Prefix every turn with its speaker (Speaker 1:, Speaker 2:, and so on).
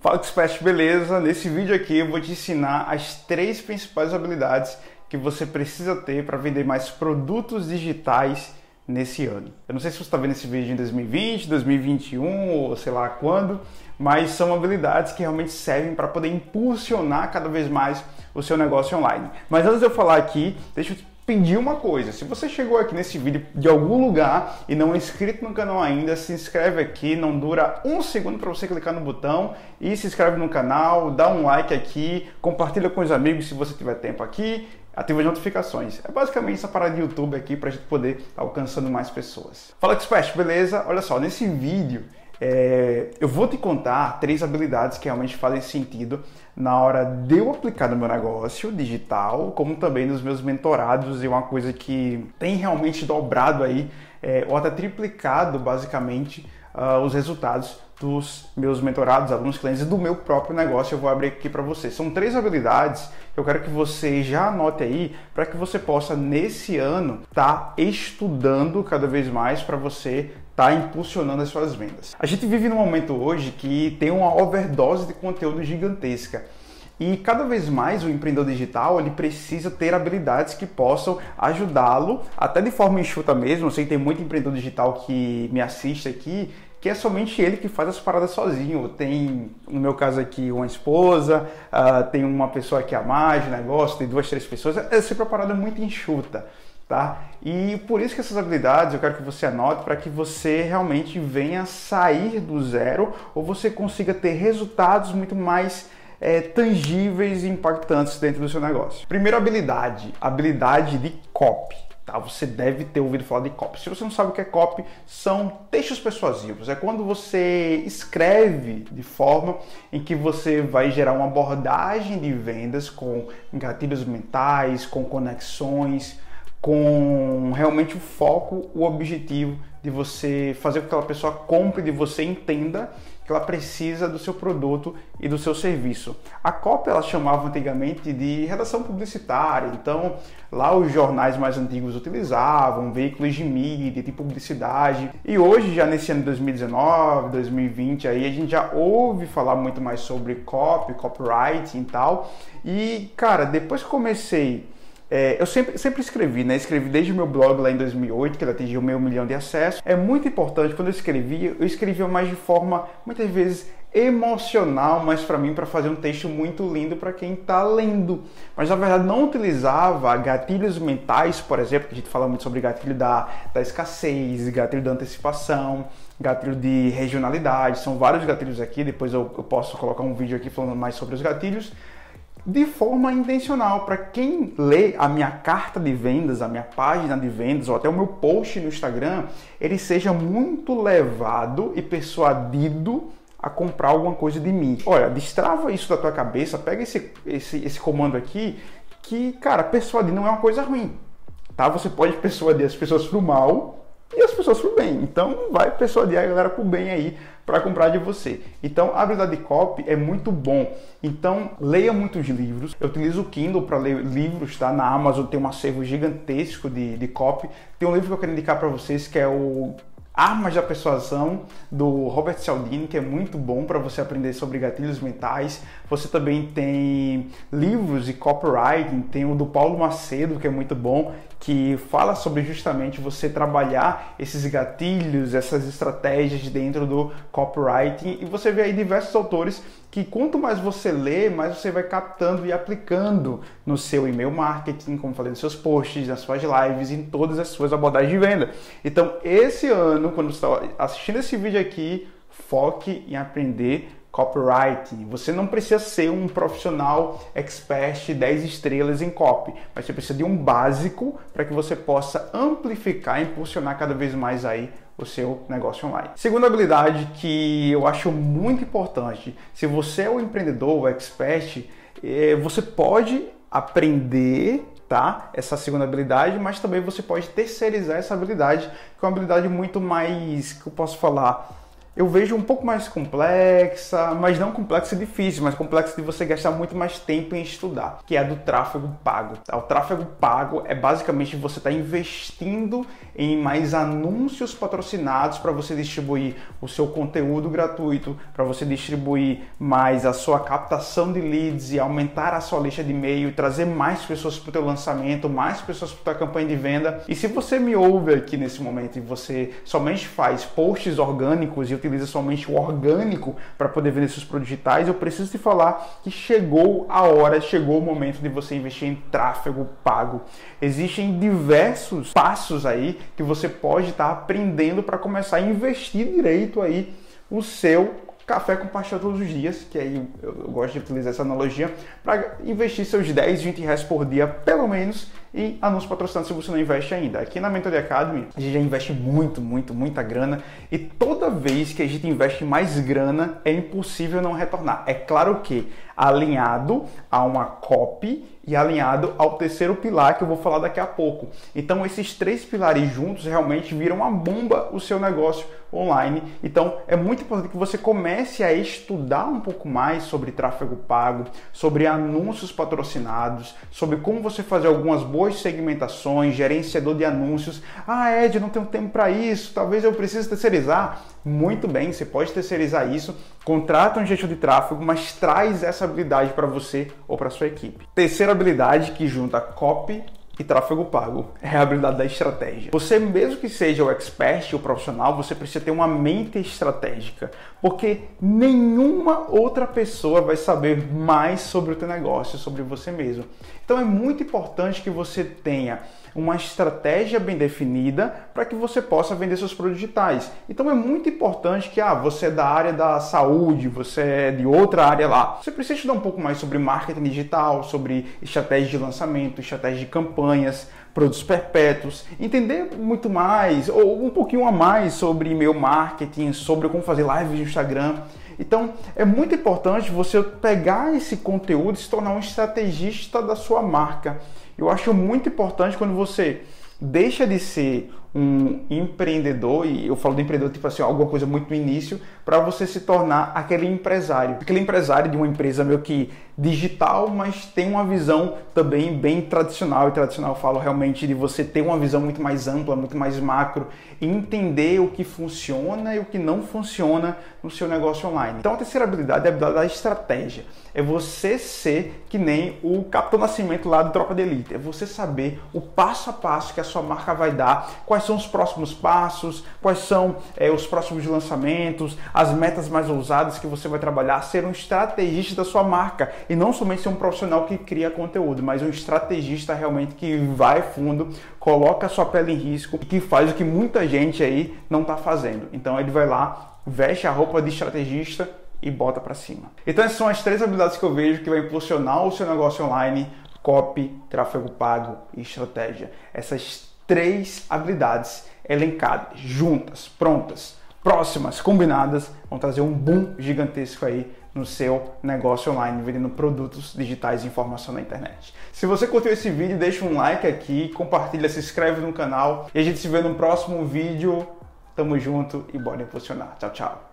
Speaker 1: Fala Expert, beleza? Nesse vídeo aqui eu vou te ensinar as três principais habilidades que você precisa ter para vender mais produtos digitais nesse ano. Eu não sei se você está vendo esse vídeo em 2020, 2021 ou sei lá quando, mas são habilidades que realmente servem para poder impulsionar cada vez mais o seu negócio online. Mas antes de eu falar aqui, deixa eu pedir uma coisa. Se você chegou aqui nesse vídeo de algum lugar e não é inscrito no canal ainda, se inscreve aqui, não dura um segundo para você clicar no botão e se inscreve no canal, dá um like aqui, compartilha com os amigos se você tiver tempo aqui, ativa as notificações. É basicamente essa parada de YouTube aqui para a gente poder alcançando mais pessoas. Fala Expert, beleza? Olha só, nesse vídeo é, eu vou te contar três habilidades que realmente fazem sentido na hora de eu aplicar no meu negócio digital, como também nos meus mentorados, e uma coisa que tem realmente dobrado aí, é, ou até triplicado basicamente uh, os resultados dos meus mentorados, alunos, clientes e do meu próprio negócio. Eu vou abrir aqui para você. São três habilidades que eu quero que você já anote aí para que você possa nesse ano estar tá estudando cada vez mais para você estar tá impulsionando as suas vendas. A gente vive num momento hoje que tem uma overdose de conteúdo gigantesca. E cada vez mais o empreendedor digital ele precisa ter habilidades que possam ajudá-lo, até de forma enxuta mesmo. Eu sei que tem muito empreendedor digital que me assiste aqui que é somente ele que faz as paradas sozinho. Tem, no meu caso aqui, uma esposa, uh, tem uma pessoa que a mais negócio, tem duas, três pessoas. É sempre uma parada muito enxuta, tá? E por isso que essas habilidades eu quero que você anote para que você realmente venha sair do zero ou você consiga ter resultados muito mais é, tangíveis e impactantes dentro do seu negócio. Primeira habilidade, habilidade de copy. Tá? Você deve ter ouvido falar de copy. Se você não sabe o que é copy, são textos persuasivos. É quando você escreve de forma em que você vai gerar uma abordagem de vendas com gatilhos mentais, com conexões, com realmente o foco, o objetivo de você fazer com que aquela pessoa compre, de você entenda que ela precisa do seu produto e do seu serviço. A cópia ela chamava antigamente de redação publicitária, então lá os jornais mais antigos utilizavam, veículos de mídia, de publicidade. E hoje, já nesse ano de 2019, 2020, aí a gente já ouve falar muito mais sobre copy, copywriting e tal. E cara, depois que comecei é, eu sempre, sempre escrevi, né? Escrevi desde o meu blog lá em 2008, que ele atingiu meio milhão de acessos. É muito importante, quando eu escrevia, eu escrevia mais de forma, muitas vezes, emocional, mas para mim, para fazer um texto muito lindo para quem está lendo. Mas na verdade, não utilizava gatilhos mentais, por exemplo, que a gente fala muito sobre gatilho da, da escassez, gatilho da antecipação, gatilho de regionalidade. São vários gatilhos aqui, depois eu, eu posso colocar um vídeo aqui falando mais sobre os gatilhos de forma intencional. Para quem lê a minha carta de vendas, a minha página de vendas ou até o meu post no Instagram, ele seja muito levado e persuadido a comprar alguma coisa de mim. Olha, destrava isso da tua cabeça, pega esse, esse, esse comando aqui, que, cara, persuadir não é uma coisa ruim. Tá? Você pode persuadir as pessoas pro mal e as pessoas pro bem. Então vai persuadir a galera pro bem aí para comprar de você. Então a habilidade de copy é muito bom. Então leia muitos livros. Eu utilizo o Kindle para ler livros, tá? Na Amazon tem um acervo gigantesco de, de copy. Tem um livro que eu quero indicar para vocês que é o Armas da Persuasão, do Robert Cialdini, que é muito bom para você aprender sobre gatilhos mentais. Você também tem livros de copywriting, tem o do Paulo Macedo, que é muito bom, que fala sobre justamente você trabalhar esses gatilhos, essas estratégias dentro do copywriting. E você vê aí diversos autores que quanto mais você lê, mais você vai captando e aplicando no seu e-mail marketing, como falei, nos seus posts, nas suas lives, em todas as suas abordagens de venda. Então, esse ano, quando você está assistindo esse vídeo aqui, foque em aprender copywriting. Você não precisa ser um profissional expert 10 estrelas em copy, mas você precisa de um básico para que você possa amplificar e impulsionar cada vez mais aí o seu negócio online. Segunda habilidade que eu acho muito importante, se você é um empreendedor, um expert, é, você pode aprender tá? Essa segunda habilidade, mas também você pode terceirizar essa habilidade, que é uma habilidade muito mais, que eu posso falar, eu vejo um pouco mais complexa, mas não complexa e difícil, mas complexa de você gastar muito mais tempo em estudar, que é a do tráfego pago. O tráfego pago é basicamente você estar tá investindo em mais anúncios patrocinados para você distribuir o seu conteúdo gratuito, para você distribuir mais a sua captação de leads e aumentar a sua lista de e-mail, trazer mais pessoas para o teu lançamento, mais pessoas para a campanha de venda. E se você me ouve aqui nesse momento e você somente faz posts orgânicos e utiliza somente o orgânico para poder vender seus produtos digitais, eu preciso te falar que chegou a hora, chegou o momento de você investir em tráfego pago. Existem diversos passos aí que você pode estar tá aprendendo para começar a investir direito aí o seu café com pastel todos os dias, que aí eu, gosto de utilizar essa analogia, para investir seus 10, 20 reais por dia, pelo menos, em anúncios patrocinados se você não investe ainda. Aqui na Mentoria Academy, a gente já investe muito, muito, muita grana e toda vez que a gente investe mais grana, é impossível não retornar. É claro que alinhado a uma copy e alinhado ao terceiro pilar que eu vou falar daqui a pouco. Então esses três pilares juntos realmente viram uma bomba o seu negócio online. Então é muito importante que você comece a estudar um pouco mais sobre tráfego pago, sobre anúncios patrocinados, sobre como você fazer algumas boas segmentações, gerenciador de anúncios. Ah, Ed, não tenho tempo para isso, talvez eu precise terceirizar. Muito bem, você pode terceirizar isso, contrata um gestor de tráfego, mas traz essa habilidade para você ou para sua equipe. Terceira habilidade que junta copy e tráfego pago é a habilidade da estratégia. Você, mesmo que seja o expert, o profissional, você precisa ter uma mente estratégica, porque nenhuma outra pessoa vai saber mais sobre o teu negócio, sobre você mesmo. Então é muito importante que você tenha uma estratégia bem definida para que você possa vender seus produtos digitais. Então é muito importante que ah, você é da área da saúde, você é de outra área lá. Você precisa estudar um pouco mais sobre marketing digital, sobre estratégia de lançamento, estratégia de campanhas, produtos perpétuos, entender muito mais ou um pouquinho a mais sobre e-mail marketing, sobre como fazer lives no Instagram. Então, é muito importante você pegar esse conteúdo e se tornar um estrategista da sua marca. Eu acho muito importante quando você deixa de ser um empreendedor, e eu falo de empreendedor tipo assim, alguma coisa muito no início, para você se tornar aquele empresário. Aquele empresário de uma empresa meio que digital, mas tem uma visão também bem tradicional. E tradicional eu falo realmente de você ter uma visão muito mais ampla, muito mais macro, e entender o que funciona e o que não funciona no seu negócio online. Então a terceira habilidade é a habilidade da estratégia. É você ser que nem o Capitão Nascimento lá do Tropa de Elite. É você saber o passo a passo que a sua marca vai dar, quais são os próximos passos, quais são é, os próximos lançamentos, as metas mais ousadas que você vai trabalhar, ser um estrategista da sua marca e não somente ser um profissional que cria conteúdo, mas um estrategista realmente que vai fundo, coloca a sua pele em risco e que faz o que muita gente aí não está fazendo. Então ele vai lá, veste a roupa de estrategista e bota para cima. Então essas são as três habilidades que eu vejo que vai impulsionar o seu negócio online, copy, tráfego pago e estratégia. Essas três habilidades elencadas, juntas, prontas, próximas, combinadas, vão trazer um boom gigantesco aí no seu negócio online, vendendo produtos digitais e informação na internet. Se você curtiu esse vídeo, deixa um like aqui, compartilha, se inscreve no canal e a gente se vê no próximo vídeo. Tamo junto e bora impulsionar. Tchau, tchau.